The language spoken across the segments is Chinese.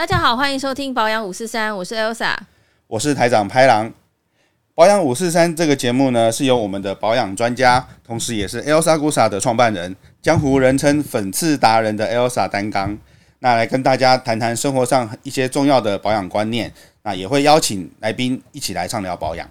大家好，欢迎收听保养五四三，我是 Elsa，我是台长拍郎。保养五四三这个节目呢，是由我们的保养专家，同时也是 Elsa Gusa 的创办人，江湖人称粉刺达人的 Elsa 担纲，那来跟大家谈谈生活上一些重要的保养观念，那也会邀请来宾一起来畅聊保养。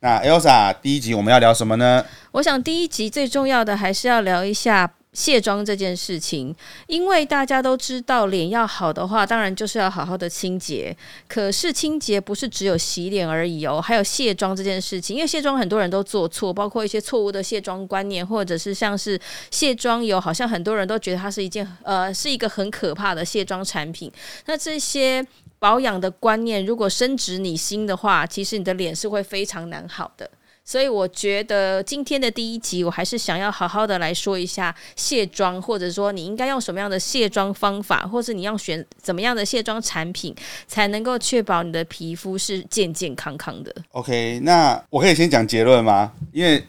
那 Elsa 第一集我们要聊什么呢？我想第一集最重要的还是要聊一下。卸妆这件事情，因为大家都知道，脸要好的话，当然就是要好好的清洁。可是清洁不是只有洗脸而已哦，还有卸妆这件事情。因为卸妆很多人都做错，包括一些错误的卸妆观念，或者是像是卸妆油，好像很多人都觉得它是一件呃是一个很可怕的卸妆产品。那这些保养的观念如果深植你心的话，其实你的脸是会非常难好的。所以我觉得今天的第一集，我还是想要好好的来说一下卸妆，或者说你应该用什么样的卸妆方法，或是你要选怎么样的卸妆产品，才能够确保你的皮肤是健健康康的。OK，那我可以先讲结论吗？因为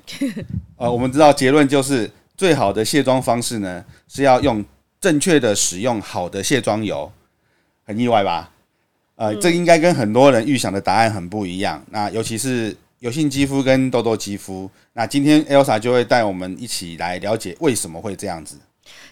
呃，我们知道结论就是最好的卸妆方式呢，是要用正确的使用好的卸妆油。很意外吧？呃，这应该跟很多人预想的答案很不一样。那尤其是。油性肌肤跟痘痘肌肤，那今天 Elsa 就会带我们一起来了解为什么会这样子。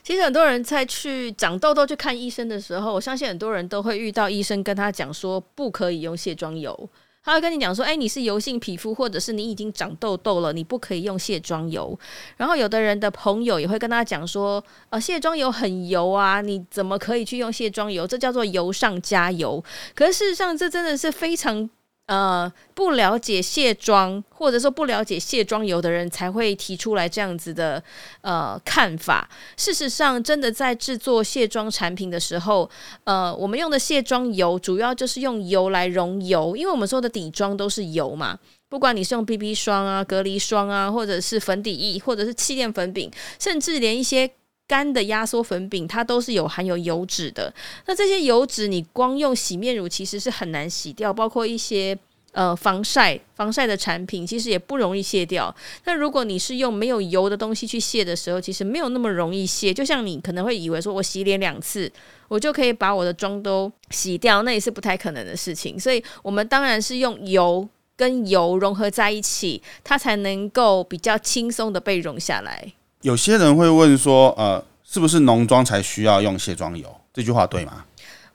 其实很多人在去长痘痘去看医生的时候，我相信很多人都会遇到医生跟他讲说不可以用卸妆油，他会跟你讲说，哎，你是油性皮肤，或者是你已经长痘痘了，你不可以用卸妆油。然后有的人的朋友也会跟他讲说，呃，卸妆油很油啊，你怎么可以去用卸妆油？这叫做油上加油。可是事实上，这真的是非常。呃，不了解卸妆或者说不了解卸妆油的人才会提出来这样子的呃看法。事实上，真的在制作卸妆产品的时候，呃，我们用的卸妆油主要就是用油来溶油，因为我们说的底妆都是油嘛。不管你是用 BB 霜啊、隔离霜啊，或者是粉底液，或者是气垫粉饼，甚至连一些。干的压缩粉饼，它都是有含有油脂的。那这些油脂，你光用洗面乳其实是很难洗掉，包括一些呃防晒防晒的产品，其实也不容易卸掉。那如果你是用没有油的东西去卸的时候，其实没有那么容易卸。就像你可能会以为说，我洗脸两次，我就可以把我的妆都洗掉，那也是不太可能的事情。所以我们当然是用油跟油融合在一起，它才能够比较轻松的被溶下来。有些人会问说，呃，是不是浓妆才需要用卸妆油？这句话对吗？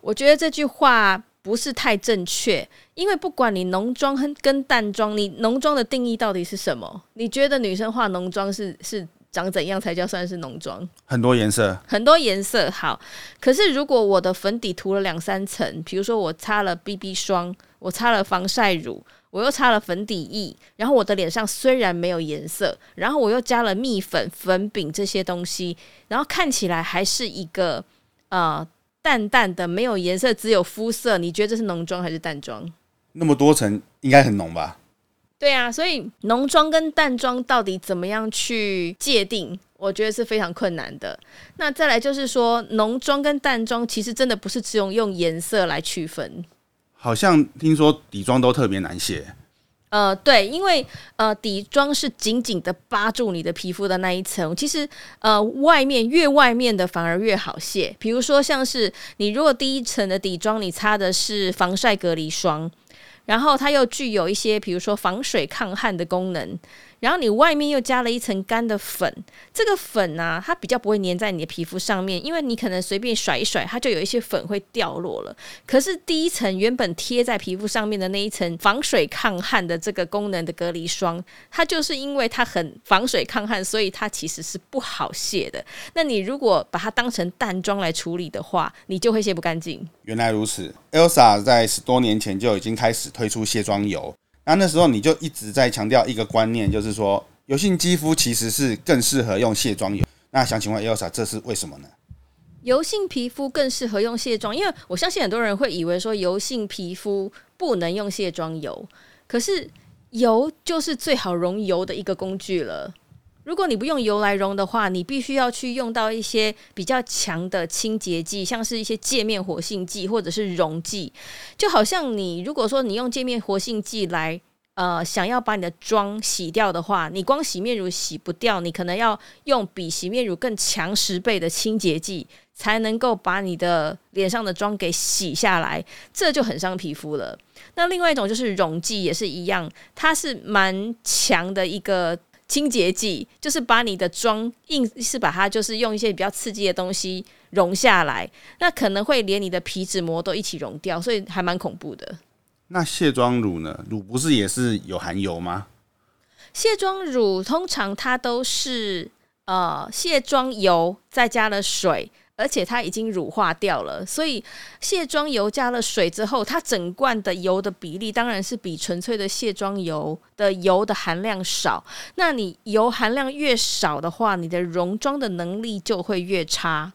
我觉得这句话不是太正确，因为不管你浓妆跟淡妆，你浓妆的定义到底是什么？你觉得女生化浓妆是是长怎样才叫算是浓妆？很多颜色，很多颜色好。可是如果我的粉底涂了两三层，比如说我擦了 BB 霜，我擦了防晒乳。我又擦了粉底液，然后我的脸上虽然没有颜色，然后我又加了蜜粉、粉饼这些东西，然后看起来还是一个呃淡淡的没有颜色，只有肤色。你觉得这是浓妆还是淡妆？那么多层应该很浓吧？对啊，所以浓妆跟淡妆到底怎么样去界定？我觉得是非常困难的。那再来就是说，浓妆跟淡妆其实真的不是只用用颜色来区分。好像听说底妆都特别难卸，呃，对，因为呃底妆是紧紧的扒住你的皮肤的那一层，其实呃外面越外面的反而越好卸。比如说像是你如果第一层的底妆你擦的是防晒隔离霜，然后它又具有一些比如说防水抗汗的功能。然后你外面又加了一层干的粉，这个粉呢，它比较不会粘在你的皮肤上面，因为你可能随便甩一甩，它就有一些粉会掉落了。可是第一层原本贴在皮肤上面的那一层防水抗汗的这个功能的隔离霜，它就是因为它很防水抗汗，所以它其实是不好卸的。那你如果把它当成淡妆来处理的话，你就会卸不干净。原来如此，Elsa 在十多年前就已经开始推出卸妆油。那那时候你就一直在强调一个观念，就是说油性肌肤其实是更适合用卸妆油。那想请问 Elsa，这是为什么呢？油性皮肤更适合用卸妆，因为我相信很多人会以为说油性皮肤不能用卸妆油，可是油就是最好溶油的一个工具了。如果你不用油来溶的话，你必须要去用到一些比较强的清洁剂，像是一些界面活性剂或者是溶剂。就好像你如果说你用界面活性剂来呃，想要把你的妆洗掉的话，你光洗面乳洗不掉，你可能要用比洗面乳更强十倍的清洁剂，才能够把你的脸上的妆给洗下来，这就很伤皮肤了。那另外一种就是溶剂，也是一样，它是蛮强的一个清洁剂，就是把你的妆硬是把它就是用一些比较刺激的东西融下来，那可能会连你的皮脂膜都一起融掉，所以还蛮恐怖的。那卸妆乳呢？乳不是也是有含油吗？卸妆乳通常它都是呃卸妆油再加了水，而且它已经乳化掉了，所以卸妆油加了水之后，它整罐的油的比例当然是比纯粹的卸妆油的油的含量少。那你油含量越少的话，你的溶妆的能力就会越差。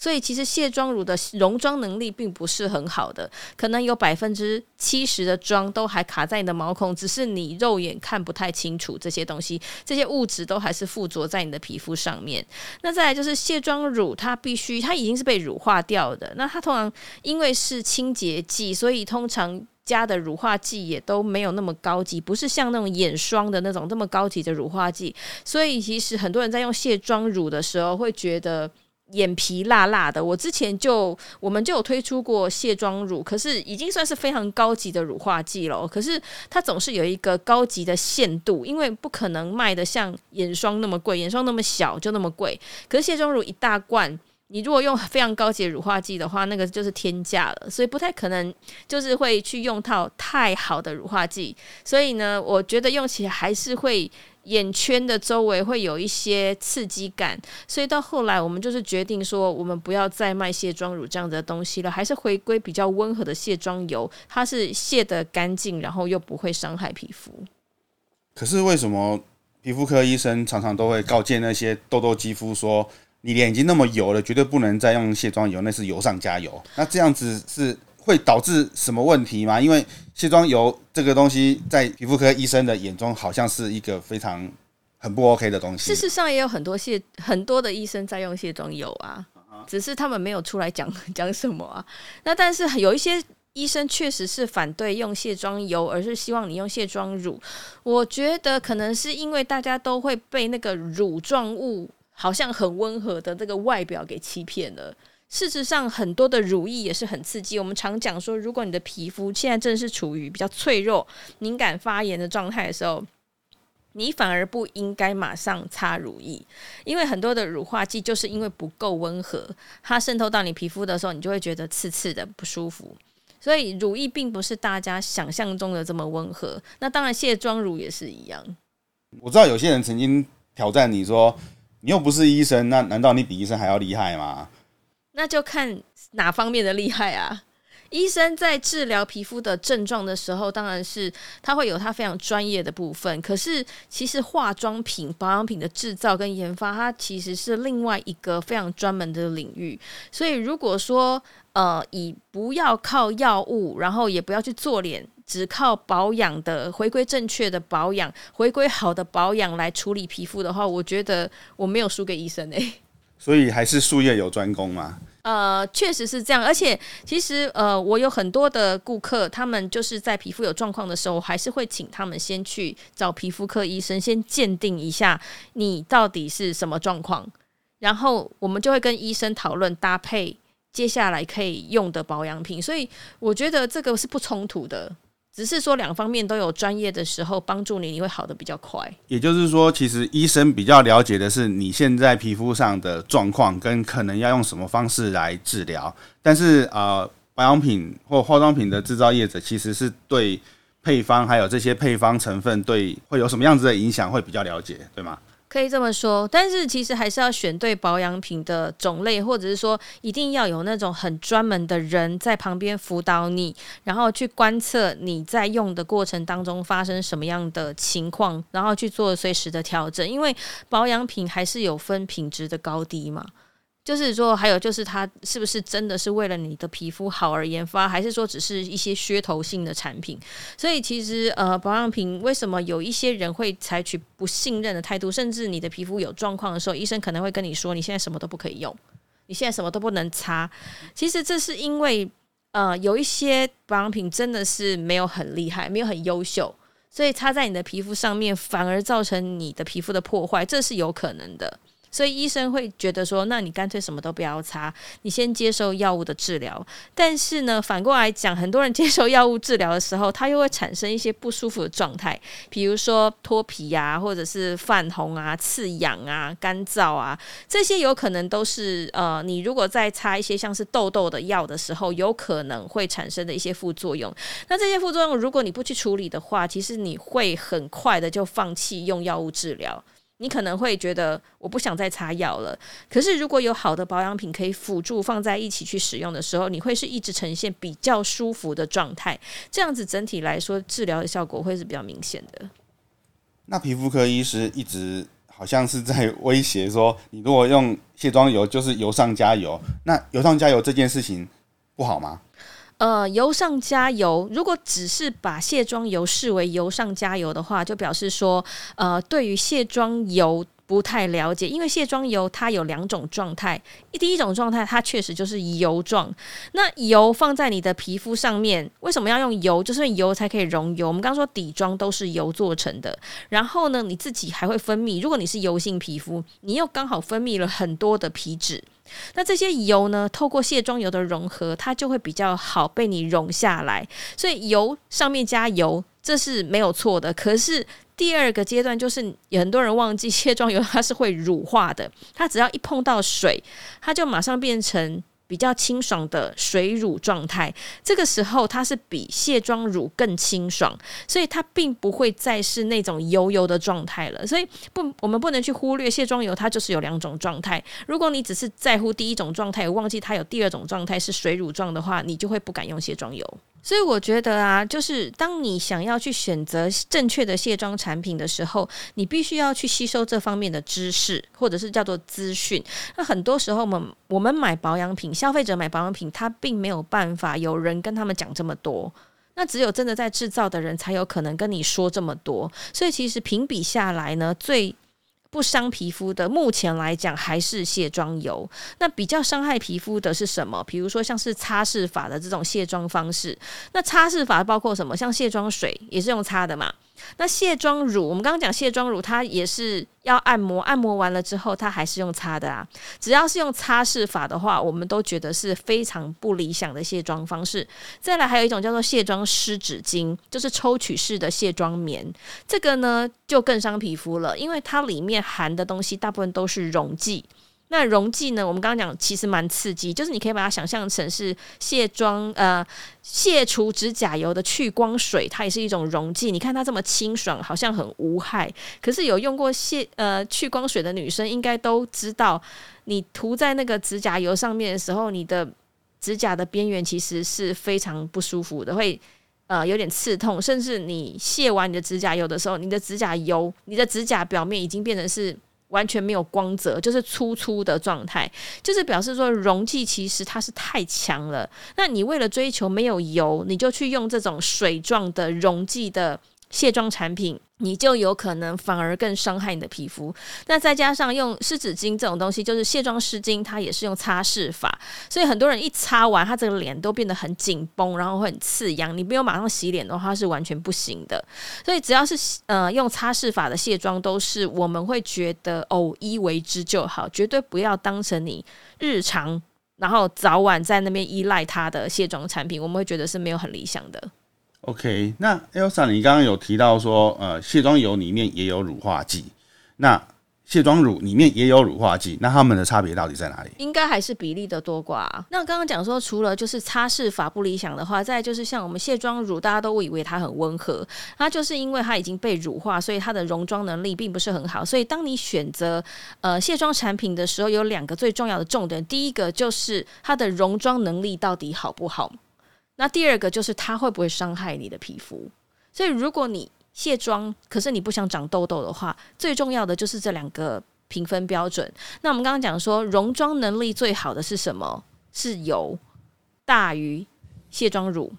所以其实卸妆乳的溶妆能力并不是很好的，可能有百分之七十的妆都还卡在你的毛孔，只是你肉眼看不太清楚这些东西，这些物质都还是附着在你的皮肤上面。那再来就是卸妆乳，它必须它已经是被乳化掉的，那它通常因为是清洁剂，所以通常加的乳化剂也都没有那么高级，不是像那种眼霜的那种这么高级的乳化剂。所以其实很多人在用卸妆乳的时候会觉得。眼皮辣辣的，我之前就我们就有推出过卸妆乳，可是已经算是非常高级的乳化剂了。可是它总是有一个高级的限度，因为不可能卖的像眼霜那么贵，眼霜那么小就那么贵。可是卸妆乳一大罐，你如果用非常高级的乳化剂的话，那个就是天价了，所以不太可能就是会去用套太好的乳化剂。所以呢，我觉得用起来还是会。眼圈的周围会有一些刺激感，所以到后来我们就是决定说，我们不要再卖卸妆乳这样子的东西了，还是回归比较温和的卸妆油，它是卸的干净，然后又不会伤害皮肤。可是为什么皮肤科医生常常都会告诫那些痘痘肌肤说，你脸已经那么油了，绝对不能再用卸妆油，那是油上加油。那这样子是？会导致什么问题吗？因为卸妆油这个东西，在皮肤科医生的眼中，好像是一个非常很不 OK 的东西。事实上，也有很多卸很多的医生在用卸妆油啊，只是他们没有出来讲 讲什么啊。那但是有一些医生确实是反对用卸妆油，而是希望你用卸妆乳。我觉得可能是因为大家都会被那个乳状物好像很温和的这个外表给欺骗了。事实上，很多的乳液也是很刺激。我们常讲说，如果你的皮肤现在正是处于比较脆弱、敏感、发炎的状态的时候，你反而不应该马上擦乳液，因为很多的乳化剂就是因为不够温和，它渗透到你皮肤的时候，你就会觉得刺刺的不舒服。所以，乳液并不是大家想象中的这么温和。那当然，卸妆乳也是一样。我知道有些人曾经挑战你说，你又不是医生，那难道你比医生还要厉害吗？那就看哪方面的厉害啊！医生在治疗皮肤的症状的时候，当然是他会有他非常专业的部分。可是，其实化妆品、保养品的制造跟研发，它其实是另外一个非常专门的领域。所以，如果说呃，以不要靠药物，然后也不要去做脸，只靠保养的回归正确的保养、回归好的保养来处理皮肤的话，我觉得我没有输给医生诶。所以还是术业有专攻嘛。呃，确实是这样，而且其实呃，我有很多的顾客，他们就是在皮肤有状况的时候，还是会请他们先去找皮肤科医生，先鉴定一下你到底是什么状况，然后我们就会跟医生讨论搭配接下来可以用的保养品，所以我觉得这个是不冲突的。只是说两方面都有专业的时候帮助你，你会好的比较快。也就是说，其实医生比较了解的是你现在皮肤上的状况，跟可能要用什么方式来治疗。但是呃，保养品或化妆品的制造业者其实是对配方还有这些配方成分对会有什么样子的影响会比较了解，对吗？可以这么说，但是其实还是要选对保养品的种类，或者是说一定要有那种很专门的人在旁边辅导你，然后去观测你在用的过程当中发生什么样的情况，然后去做随时的调整，因为保养品还是有分品质的高低嘛。就是说，还有就是它是不是真的是为了你的皮肤好而研发，还是说只是一些噱头性的产品？所以其实呃，保养品为什么有一些人会采取不信任的态度？甚至你的皮肤有状况的时候，医生可能会跟你说，你现在什么都不可以用，你现在什么都不能擦。其实这是因为呃，有一些保养品真的是没有很厉害，没有很优秀。所以擦在你的皮肤上面，反而造成你的皮肤的破坏，这是有可能的。所以医生会觉得说，那你干脆什么都不要擦，你先接受药物的治疗。但是呢，反过来讲，很多人接受药物治疗的时候，他又会产生一些不舒服的状态，比如说脱皮啊，或者是泛红啊、刺痒啊、干燥啊，这些有可能都是呃，你如果在擦一些像是痘痘的药的时候，有可能会产生的一些副作用。那这些副作用，如果你不去处理的话，其实你会很快的就放弃用药物治疗。你可能会觉得我不想再擦药了，可是如果有好的保养品可以辅助放在一起去使用的时候，你会是一直呈现比较舒服的状态，这样子整体来说治疗的效果会是比较明显的。那皮肤科医师一直好像是在威胁说，你如果用卸妆油就是油上加油，那油上加油这件事情不好吗？呃，油上加油。如果只是把卸妆油视为油上加油的话，就表示说，呃，对于卸妆油不太了解。因为卸妆油它有两种状态，第一种状态它确实就是油状。那油放在你的皮肤上面，为什么要用油？就是油才可以溶油。我们刚刚说底妆都是油做成的，然后呢，你自己还会分泌。如果你是油性皮肤，你又刚好分泌了很多的皮脂。那这些油呢？透过卸妆油的融合，它就会比较好被你融下来。所以油上面加油，这是没有错的。可是第二个阶段就是，很多人忘记卸妆油它是会乳化的，它只要一碰到水，它就马上变成。比较清爽的水乳状态，这个时候它是比卸妆乳更清爽，所以它并不会再是那种油油的状态了。所以不，我们不能去忽略卸妆油，它就是有两种状态。如果你只是在乎第一种状态，忘记它有第二种状态是水乳状的话，你就会不敢用卸妆油。所以我觉得啊，就是当你想要去选择正确的卸妆产品的时候，你必须要去吸收这方面的知识，或者是叫做资讯。那很多时候，我们我们买保养品，消费者买保养品，他并没有办法有人跟他们讲这么多。那只有真的在制造的人才有可能跟你说这么多。所以其实评比下来呢，最不伤皮肤的，目前来讲还是卸妆油。那比较伤害皮肤的是什么？比如说像是擦拭法的这种卸妆方式。那擦拭法包括什么？像卸妆水也是用擦的嘛。那卸妆乳，我们刚刚讲卸妆乳，它也是要按摩，按摩完了之后，它还是用擦的啊。只要是用擦拭法的话，我们都觉得是非常不理想的卸妆方式。再来，还有一种叫做卸妆湿纸巾，就是抽取式的卸妆棉，这个呢就更伤皮肤了，因为它里面含的东西大部分都是溶剂。那溶剂呢？我们刚刚讲其实蛮刺激，就是你可以把它想象成是卸妆呃卸除指甲油的去光水，它也是一种溶剂。你看它这么清爽，好像很无害，可是有用过卸呃去光水的女生应该都知道，你涂在那个指甲油上面的时候，你的指甲的边缘其实是非常不舒服的，会呃有点刺痛，甚至你卸完你的指甲油的时候，你的指甲油、你的指甲表面已经变成是。完全没有光泽，就是粗粗的状态，就是表示说溶剂其实它是太强了。那你为了追求没有油，你就去用这种水状的溶剂的。卸妆产品，你就有可能反而更伤害你的皮肤。那再加上用湿纸巾这种东西，就是卸妆湿巾，它也是用擦拭法，所以很多人一擦完，他这个脸都变得很紧绷，然后会很刺痒。你没有马上洗脸的话，是完全不行的。所以只要是呃用擦拭法的卸妆，都是我们会觉得偶一为之就好，绝对不要当成你日常，然后早晚在那边依赖它的卸妆产品，我们会觉得是没有很理想的。OK，那 Elsa，你刚刚有提到说，呃，卸妆油里面也有乳化剂，那卸妆乳里面也有乳化剂，那它们的差别到底在哪里？应该还是比例的多寡。那刚刚讲说，除了就是擦拭法不理想的话，再就是像我们卸妆乳，大家都以为它很温和，它就是因为它已经被乳化，所以它的溶妆能力并不是很好。所以当你选择呃卸妆产品的时候，有两个最重要的重点，第一个就是它的溶妆能力到底好不好。那第二个就是它会不会伤害你的皮肤？所以如果你卸妆，可是你不想长痘痘的话，最重要的就是这两个评分标准。那我们刚刚讲说，溶妆能力最好的是什么？是油大于卸妆乳，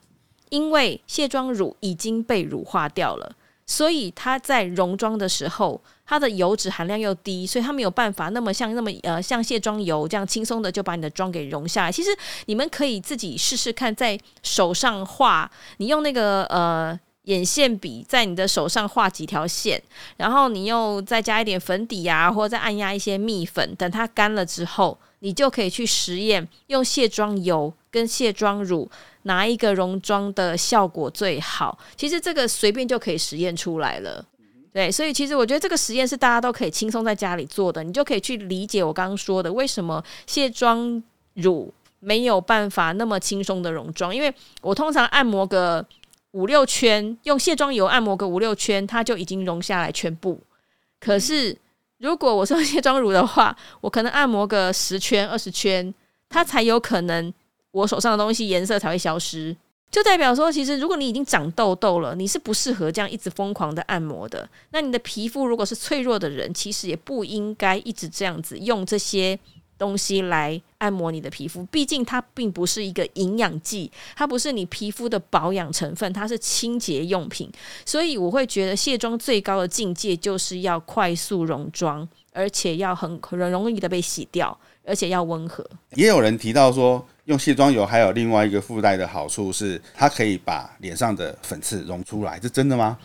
因为卸妆乳已经被乳化掉了。所以它在溶妆的时候，它的油脂含量又低，所以它没有办法那么像那么呃像卸妆油这样轻松的就把你的妆给溶下来。其实你们可以自己试试看，在手上画，你用那个呃。眼线笔在你的手上画几条线，然后你又再加一点粉底啊，或者再按压一些蜜粉，等它干了之后，你就可以去实验用卸妆油跟卸妆乳哪一个溶妆的效果最好。其实这个随便就可以实验出来了。对，所以其实我觉得这个实验是大家都可以轻松在家里做的，你就可以去理解我刚刚说的为什么卸妆乳没有办法那么轻松的溶妆，因为我通常按摩个五六圈，用卸妆油按摩个五六圈，它就已经溶下来全部。可是如果我是用 卸妆乳的话，我可能按摩个十圈、二十圈，它才有可能我手上的东西颜色才会消失。就代表说，其实如果你已经长痘痘了，你是不适合这样一直疯狂的按摩的。那你的皮肤如果是脆弱的人，其实也不应该一直这样子用这些东西来按摩你的皮肤。毕竟它并不是一个营养剂，它不是你皮肤的保养成分，它是清洁用品。所以我会觉得卸妆最高的境界就是要快速溶妆，而且要很很容易的被洗掉，而且要温和。也有人提到说。用卸妆油还有另外一个附带的好处是，它可以把脸上的粉刺溶出来，这真的吗？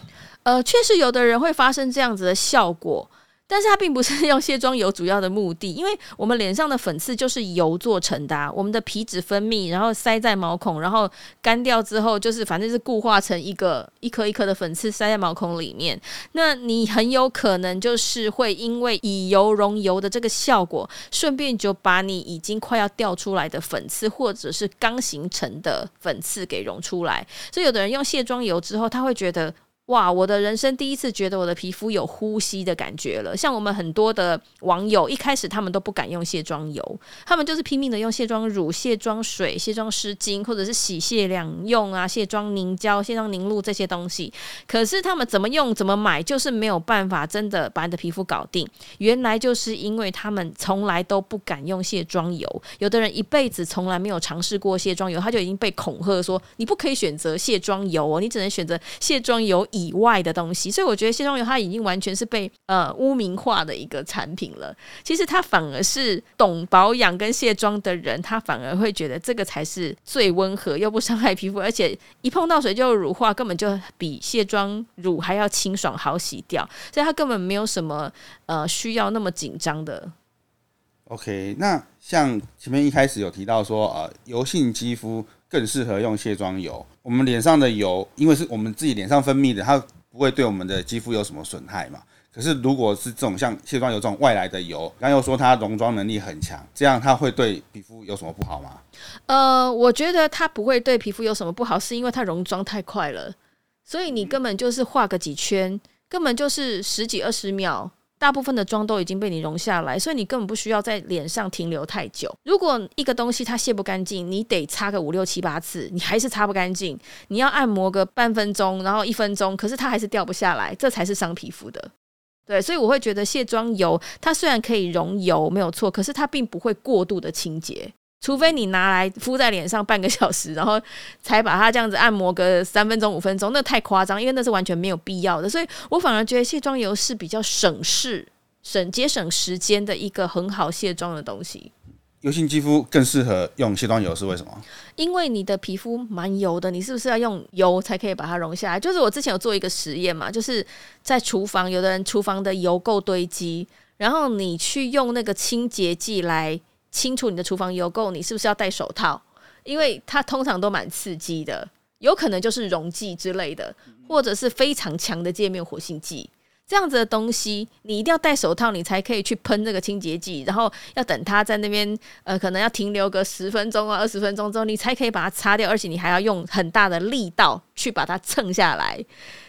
呃，确实有的人会发生这样子的效果。但是它并不是用卸妆油主要的目的，因为我们脸上的粉刺就是油做成的，我们的皮脂分泌，然后塞在毛孔，然后干掉之后，就是反正是固化成一个 一颗一颗的粉刺塞在毛孔里面。那你很有可能就是会因为以油溶油的这个效果，顺便就把你已经快要掉出来的粉刺或者是刚形成的粉刺给溶出来。所以有的人用卸妆油之后，他会觉得。哇！我的人生第一次觉得我的皮肤有呼吸的感觉了。像我们很多的网友，一开始他们都不敢用卸妆油，他们就是拼命的用卸妆乳、卸妆水、卸妆湿巾，或者是洗卸两用啊、卸妆凝胶、卸妆凝露这些东西。可是他们怎么用、怎么买，就是没有办法真的把你的皮肤搞定。原来就是因为他们从来都不敢用卸妆油。有的人一辈子从来没有尝试过卸妆油，他就已经被恐吓说：“你不可以选择卸妆油哦，你只能选择卸妆油。”以外的东西，所以我觉得卸妆油它已经完全是被呃污名化的一个产品了。其实它反而是懂保养跟卸妆的人，他反而会觉得这个才是最温和又不伤害皮肤，而且一碰到水就乳化，根本就比卸妆乳还要清爽好洗掉，所以它根本没有什么呃需要那么紧张的。OK，那像前面一开始有提到说，呃，油性肌肤。更适合用卸妆油。我们脸上的油，因为是我们自己脸上分泌的，它不会对我们的肌肤有什么损害嘛。可是如果是这种像卸妆油这种外来的油，刚又说它溶妆能力很强，这样它会对皮肤有什么不好吗？呃，我觉得它不会对皮肤有什么不好，是因为它溶妆太快了，所以你根本就是画个几圈，根本就是十几二十秒。大部分的妆都已经被你融下来，所以你根本不需要在脸上停留太久。如果一个东西它卸不干净，你得擦个五六七八次，你还是擦不干净，你要按摩个半分钟，然后一分钟，可是它还是掉不下来，这才是伤皮肤的。对，所以我会觉得卸妆油它虽然可以溶油没有错，可是它并不会过度的清洁。除非你拿来敷在脸上半个小时，然后才把它这样子按摩个三分钟五分钟，那太夸张，因为那是完全没有必要的。所以我反而觉得卸妆油是比较省事、省节省时间的一个很好卸妆的东西。油性肌肤更适合用卸妆油是为什么？因为你的皮肤蛮油的，你是不是要用油才可以把它溶下来？就是我之前有做一个实验嘛，就是在厨房，有的人厨房的油垢堆积，然后你去用那个清洁剂来。清除你的厨房油垢，你是不是要戴手套？因为它通常都蛮刺激的，有可能就是溶剂之类的，或者是非常强的界面活性剂这样子的东西，你一定要戴手套，你才可以去喷这个清洁剂，然后要等它在那边，呃，可能要停留个十分钟啊、二十分钟之后，你才可以把它擦掉，而且你还要用很大的力道去把它蹭下来。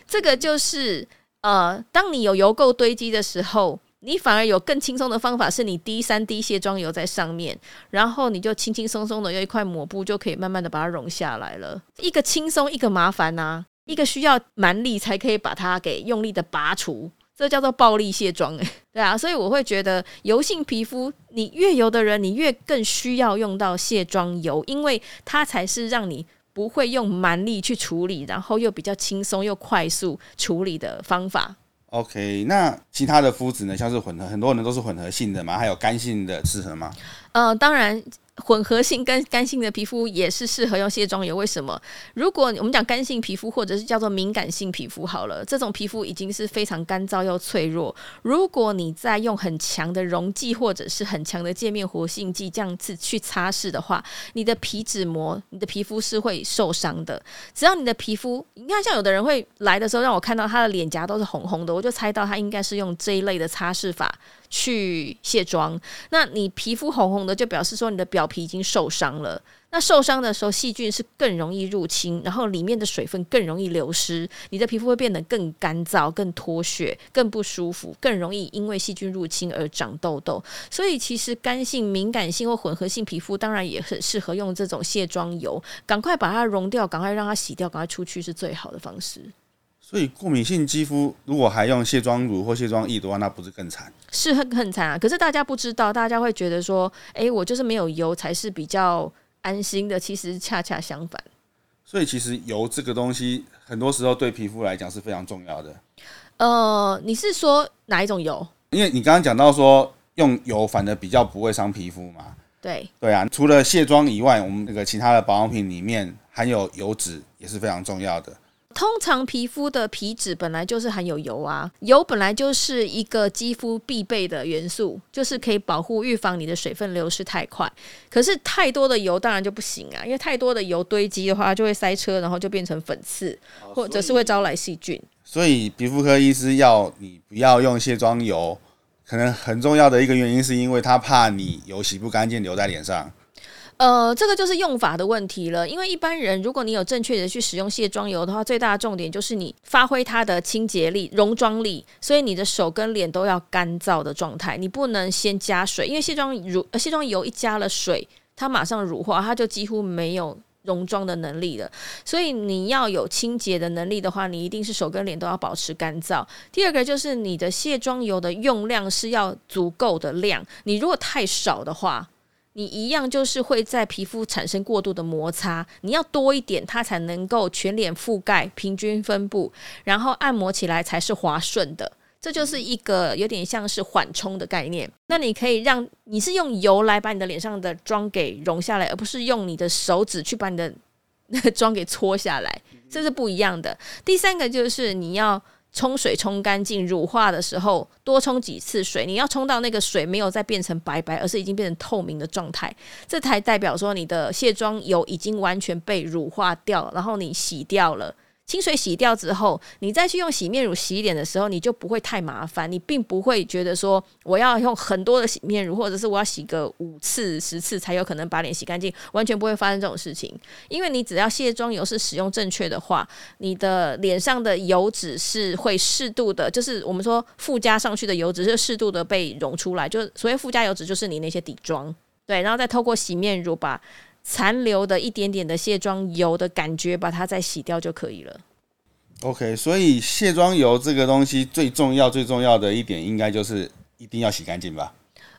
这个就是呃，当你有油垢堆积的时候。你反而有更轻松的方法，是你滴三滴卸妆油在上面，然后你就轻轻松松的用一块抹布就可以慢慢的把它溶下来了。一个轻松，一个麻烦呐，一个需要蛮力才可以把它给用力的拔除，这叫做暴力卸妆诶。对啊，所以我会觉得油性皮肤，你越油的人，你越更需要用到卸妆油，因为它才是让你不会用蛮力去处理，然后又比较轻松又快速处理的方法。OK，那其他的肤质呢？像是混合，很多人都是混合性的嘛，还有干性的适合吗？嗯，当然，混合性跟干性的皮肤也是适合用卸妆油。为什么？如果我们讲干性皮肤，或者是叫做敏感性皮肤，好了，这种皮肤已经是非常干燥又脆弱。如果你再用很强的溶剂或者是很强的界面活性剂这样子去擦拭的话，你的皮脂膜、你的皮肤是会受伤的。只要你的皮肤，你看，像有的人会来的时候，让我看到他的脸颊都是红红的，我就猜到他应该是用这一类的擦拭法。去卸妆，那你皮肤红红的，就表示说你的表皮已经受伤了。那受伤的时候，细菌是更容易入侵，然后里面的水分更容易流失，你的皮肤会变得更干燥、更脱屑、更不舒服，更容易因为细菌入侵而长痘痘。所以，其实干性、敏感性或混合性皮肤，当然也很适合用这种卸妆油，赶快把它溶掉，赶快让它洗掉，赶快出去是最好的方式。所以过敏性肌肤如果还用卸妆乳或卸妆液的话，那不是更惨？是很很惨啊！可是大家不知道，大家会觉得说，哎，我就是没有油才是比较安心的。其实恰恰相反。所以其实油这个东西，很多时候对皮肤来讲是非常重要的。呃，你是说哪一种油？因为你刚刚讲到说用油反而比较不会伤皮肤嘛。对。对啊，除了卸妆以外，我们那个其他的保养品里面含有油脂也是非常重要的。通常皮肤的皮脂本来就是含有油啊，油本来就是一个肌肤必备的元素，就是可以保护、预防你的水分流失太快。可是太多的油当然就不行啊，因为太多的油堆积的话，就会塞车，然后就变成粉刺，或者是会招来细菌。所以皮肤科医师要你不要用卸妆油，可能很重要的一个原因是因为他怕你油洗不干净留在脸上。呃，这个就是用法的问题了。因为一般人，如果你有正确的去使用卸妆油的话，最大的重点就是你发挥它的清洁力、溶妆力。所以你的手跟脸都要干燥的状态，你不能先加水，因为卸妆乳、卸妆油一加了水，它马上乳化，它就几乎没有溶妆的能力了。所以你要有清洁的能力的话，你一定是手跟脸都要保持干燥。第二个就是你的卸妆油的用量是要足够的量，你如果太少的话。你一样就是会在皮肤产生过度的摩擦，你要多一点，它才能够全脸覆盖、平均分布，然后按摩起来才是滑顺的。这就是一个有点像是缓冲的概念。那你可以让你是用油来把你的脸上的妆给融下来，而不是用你的手指去把你的那 个妆给搓下来，这是不一样的。第三个就是你要。冲水冲干净，乳化的时候多冲几次水。你要冲到那个水没有再变成白白，而是已经变成透明的状态，这才代表说你的卸妆油已经完全被乳化掉，然后你洗掉了。清水洗掉之后，你再去用洗面乳洗脸的时候，你就不会太麻烦。你并不会觉得说我要用很多的洗面乳，或者是我要洗个五次、十次才有可能把脸洗干净，完全不会发生这种事情。因为你只要卸妆油是使用正确的话，你的脸上的油脂是会适度的，就是我们说附加上去的油脂是适度的被溶出来。就所谓附加油脂，就是你那些底妆，对，然后再透过洗面乳把。残留的一点点的卸妆油的感觉，把它再洗掉就可以了。OK，所以卸妆油这个东西最重要、最重要的一点，应该就是一定要洗干净吧？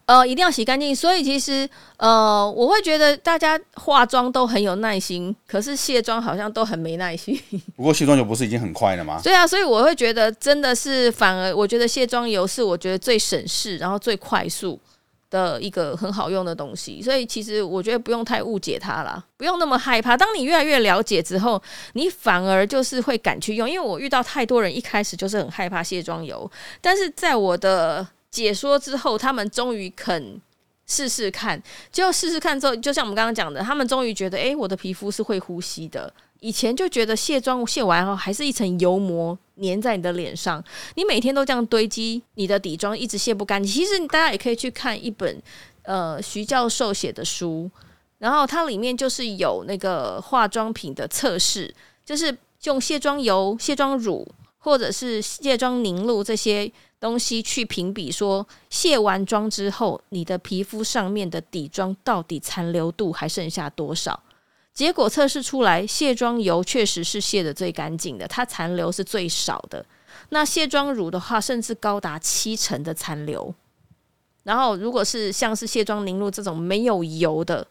呃，一定要洗干净。所以其实，呃，我会觉得大家化妆都很有耐心，可是卸妆好像都很没耐心。不过卸妆油不是已经很快了吗？对啊，所以我会觉得真的是反而，我觉得卸妆油是我觉得最省事，然后最快速。的一个很好用的东西，所以其实我觉得不用太误解它啦，不用那么害怕。当你越来越了解之后，你反而就是会敢去用。因为我遇到太多人一开始就是很害怕卸妆油，但是在我的解说之后，他们终于肯试试看。就试试看之后，就像我们刚刚讲的，他们终于觉得，哎，我的皮肤是会呼吸的。以前就觉得卸妆卸完后还是一层油膜粘在你的脸上，你每天都这样堆积你的底妆，一直卸不干净。其实大家也可以去看一本呃徐教授写的书，然后它里面就是有那个化妆品的测试，就是用卸妆油、卸妆乳或者是卸妆凝露这些东西去评比，说卸完妆之后你的皮肤上面的底妆到底残留度还剩下多少。结果测试出来，卸妆油确实是卸的最干净的，它残留是最少的。那卸妆乳的话，甚至高达七成的残留。然后，如果是像是卸妆凝露这种没有油的，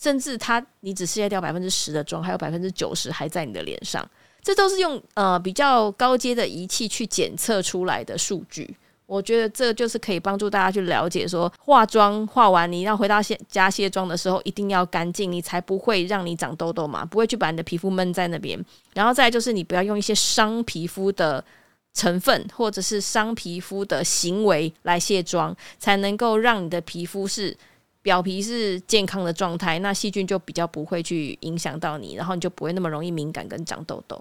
甚至它你只卸掉百分之十的妆，还有百分之九十还在你的脸上。这都是用呃比较高阶的仪器去检测出来的数据。我觉得这就是可以帮助大家去了解，说化妆化完你要回到卸家卸妆的时候，一定要干净，你才不会让你长痘痘嘛，不会去把你的皮肤闷在那边。然后再就是你不要用一些伤皮肤的成分或者是伤皮肤的行为来卸妆，才能够让你的皮肤是表皮是健康的状态，那细菌就比较不会去影响到你，然后你就不会那么容易敏感跟长痘痘。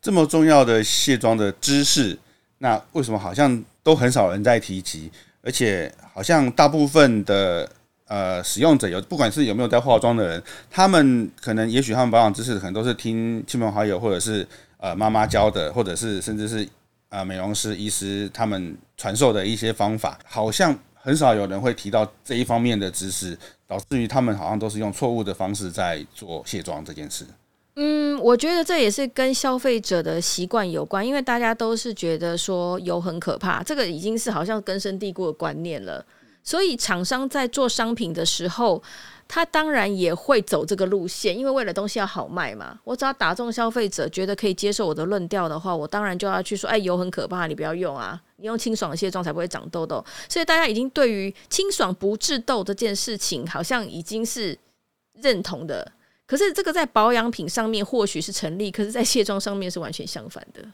这么重要的卸妆的知识。那为什么好像都很少人在提及，而且好像大部分的呃使用者有，不管是有没有在化妆的人，他们可能也许他们保养知识可能都是听亲朋好友或者是呃妈妈教的，或者是甚至是呃美容师、医师他们传授的一些方法，好像很少有人会提到这一方面的知识，导致于他们好像都是用错误的方式在做卸妆这件事。嗯，我觉得这也是跟消费者的习惯有关，因为大家都是觉得说油很可怕，这个已经是好像根深蒂固的观念了。所以厂商在做商品的时候，他当然也会走这个路线，因为为了东西要好卖嘛。我只要打中消费者觉得可以接受我的论调的话，我当然就要去说，哎，油很可怕，你不要用啊，你用清爽的卸妆才不会长痘痘。所以大家已经对于清爽不致痘这件事情，好像已经是认同的。可是这个在保养品上面或许是成立，可是，在卸妆上面是完全相反的。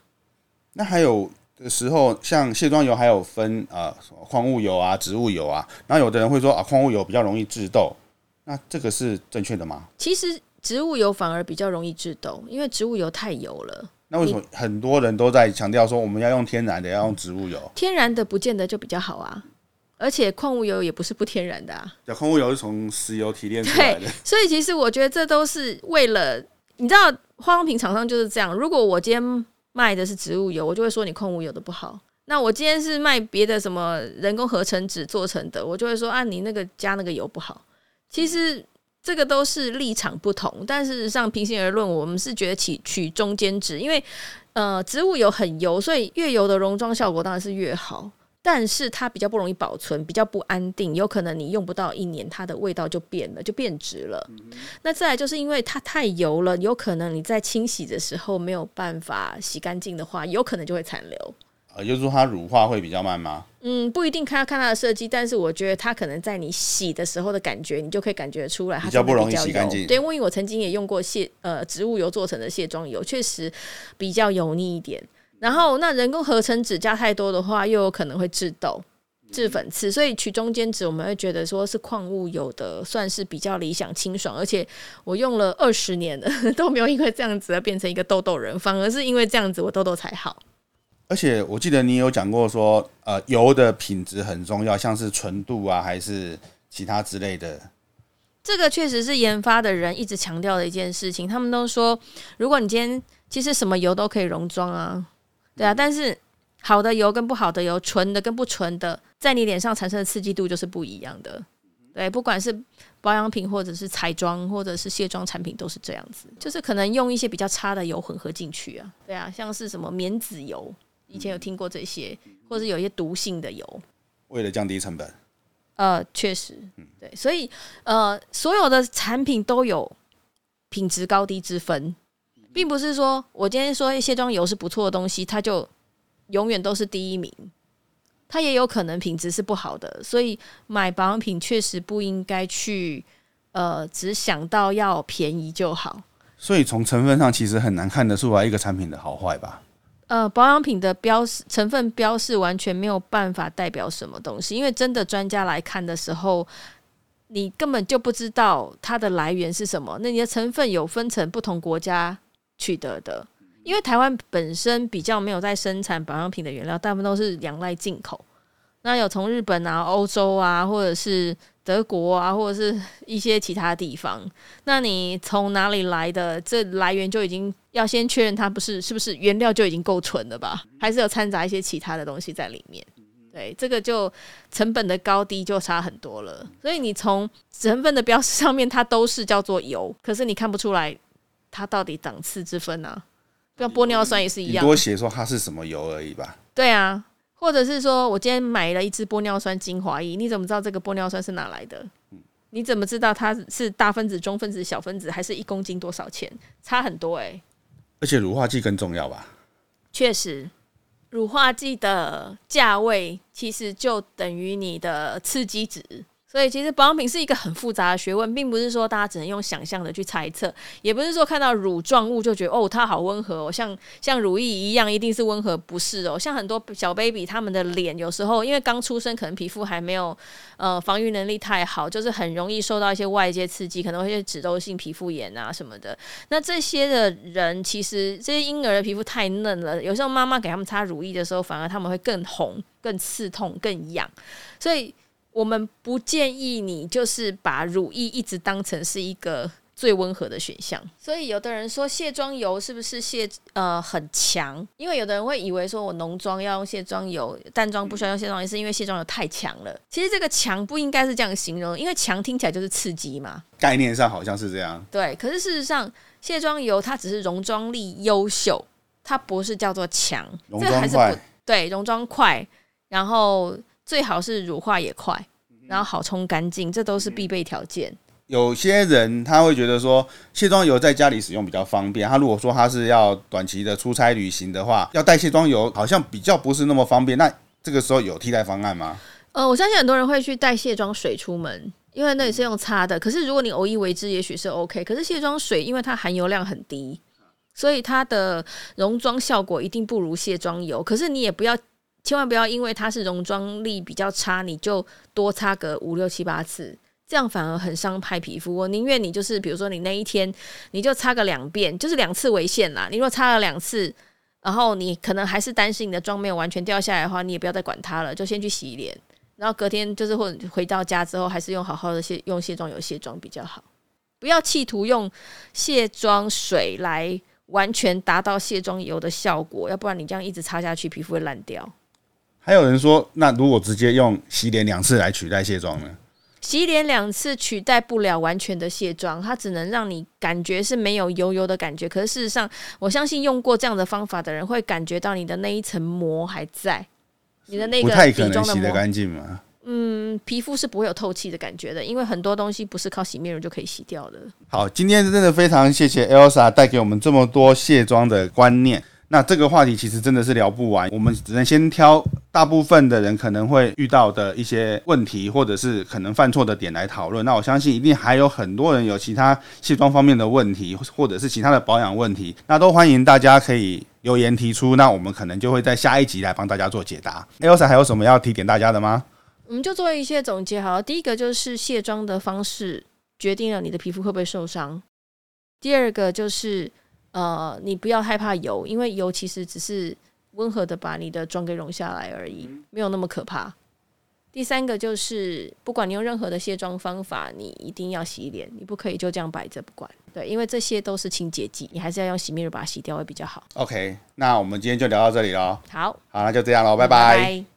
那还有的时候，像卸妆油还有分啊，矿物油啊、植物油啊。然后有的人会说啊，矿物油比较容易致痘，那这个是正确的吗？其实植物油反而比较容易致痘，因为植物油太油了。那为什么很多人都在强调说我们要用天然的，要用植物油？天然的不见得就比较好啊。而且矿物油也不是不天然的啊，矿物油是从石油提炼出来的。所以其实我觉得这都是为了，你知道化妆品厂商就是这样。如果我今天卖的是植物油，我就会说你矿物油的不好。那我今天是卖别的什么人工合成纸做成的，我就会说啊你那个加那个油不好。其实这个都是立场不同，但事实上平心而论，我们是觉得取取中间值，因为呃植物油很油，所以越油的溶妆效果当然是越好。但是它比较不容易保存，比较不安定，有可能你用不到一年，它的味道就变了，就变质了。那再来就是因为它太油了，有可能你在清洗的时候没有办法洗干净的话，有可能就会残留。呃，就是说它乳化会比较慢吗？嗯，不一定，看要看它的设计，但是我觉得它可能在你洗的时候的感觉，你就可以感觉出来，它比较不容易洗干净。对，因为我曾经也用过卸呃植物油做成的卸妆油，确实比较油腻一点。然后，那人工合成脂加太多的话，又有可能会致痘、致粉刺，所以取中间值，我们会觉得说是矿物油的算是比较理想、清爽。而且我用了二十年了，都没有因为这样子而变成一个痘痘人，反而是因为这样子我痘痘才好。而且我记得你有讲过说，呃，油的品质很重要，像是纯度啊，还是其他之类的。这个确实是研发的人一直强调的一件事情。他们都说，如果你今天其实什么油都可以溶妆啊。对啊，但是好的油跟不好的油，纯的跟不纯的，在你脸上产生的刺激度就是不一样的。对，不管是保养品或者是彩妆或者是卸妆产品，都是这样子，就是可能用一些比较差的油混合进去啊。对啊，像是什么棉籽油，以前有听过这些，或者有一些毒性的油，为了降低成本。呃，确实，对，所以呃，所有的产品都有品质高低之分。并不是说我今天说卸妆油是不错的东西，它就永远都是第一名。它也有可能品质是不好的，所以买保养品确实不应该去呃只想到要便宜就好。所以从成分上其实很难看得出来一个产品的好坏吧？呃，保养品的标识成分标示完全没有办法代表什么东西，因为真的专家来看的时候。你根本就不知道它的来源是什么。那你的成分有分成不同国家。取得的，因为台湾本身比较没有在生产保养品的原料，大部分都是仰赖进口。那有从日本啊、欧洲啊，或者是德国啊，或者是一些其他地方。那你从哪里来的？这来源就已经要先确认它不是是不是原料就已经够纯了吧？还是有掺杂一些其他的东西在里面？对，这个就成本的高低就差很多了。所以你从成分的标识上面，它都是叫做油，可是你看不出来。它到底档次之分呢？跟玻尿酸也是一样，多写说它是什么油而已吧。对啊，或者是说我今天买了一支玻尿酸精华液，你怎么知道这个玻尿酸是哪来的？你怎么知道它是大分子、中分子、小分子，还是一公斤多少钱？差很多哎。而且乳化剂更重要吧？确实，乳化剂的价位其实就等于你的刺激值。所以其实保养品是一个很复杂的学问，并不是说大家只能用想象的去猜测，也不是说看到乳状物就觉得哦它好温和哦，像像乳液一样一定是温和，不是哦。像很多小 baby 他们的脸有时候因为刚出生，可能皮肤还没有呃防御能力太好，就是很容易受到一些外界刺激，可能会些脂痘性皮肤炎啊什么的。那这些的人其实这些婴儿的皮肤太嫩了，有时候妈妈给他们擦乳液的时候，反而他们会更红、更刺痛、更痒，所以。我们不建议你就是把乳液一直当成是一个最温和的选项，所以有的人说卸妆油是不是卸呃很强？因为有的人会以为说我浓妆要用卸妆油，淡妆不需要用卸妆油，是因为卸妆油太强了。其实这个强不应该是这样形容，因为强听起来就是刺激嘛，概念上好像是这样。对，可是事实上卸妆油它只是溶妆力优秀，它不是叫做强，这还是不对，溶妆快，然后。最好是乳化也快，然后好冲干净，这都是必备条件。有些人他会觉得说卸妆油在家里使用比较方便，他如果说他是要短期的出差旅行的话，要带卸妆油好像比较不是那么方便。那这个时候有替代方案吗？呃，我相信很多人会去带卸妆水出门，因为那也是用擦的。可是如果你偶一为之，也许是 OK。可是卸妆水因为它含油量很低，所以它的溶妆效果一定不如卸妆油。可是你也不要。千万不要因为它是溶妆力比较差，你就多擦个五六七八次，这样反而很伤害皮肤。我宁愿你就是，比如说你那一天你就擦个两遍，就是两次为限啦。你如果擦了两次，然后你可能还是担心你的妆没有完全掉下来的话，你也不要再管它了，就先去洗脸，然后隔天就是或者回到家之后，还是用好好的卸用卸妆油卸妆比较好。不要企图用卸妆水来完全达到卸妆油的效果，要不然你这样一直擦下去，皮肤会烂掉。还有人说，那如果直接用洗脸两次来取代卸妆呢？洗脸两次取代不了完全的卸妆，它只能让你感觉是没有油油的感觉。可是事实上，我相信用过这样的方法的人会感觉到你的那一层膜还在，你的那个不太可能洗得干净吗？嗯，皮肤是不会有透气的感觉的，因为很多东西不是靠洗面乳就可以洗掉的。好，今天真的非常谢谢 Elsa 带给我们这么多卸妆的观念。那这个话题其实真的是聊不完，我们只能先挑大部分的人可能会遇到的一些问题，或者是可能犯错的点来讨论。那我相信一定还有很多人有其他卸妆方面的问题，或者是其他的保养问题，那都欢迎大家可以留言提出，那我们可能就会在下一集来帮大家做解答。Elsa 还有什么要提点大家的吗？我们就做一些总结。好，第一个就是卸妆的方式决定了你的皮肤会不会受伤，第二个就是。呃，你不要害怕油，因为油其实只是温和的把你的妆给溶下来而已，没有那么可怕。第三个就是，不管你用任何的卸妆方法，你一定要洗脸，你不可以就这样摆着不管。对，因为这些都是清洁剂，你还是要用洗面乳把它洗掉会比较好。OK，那我们今天就聊到这里喽。好，好，那就这样喽，拜拜。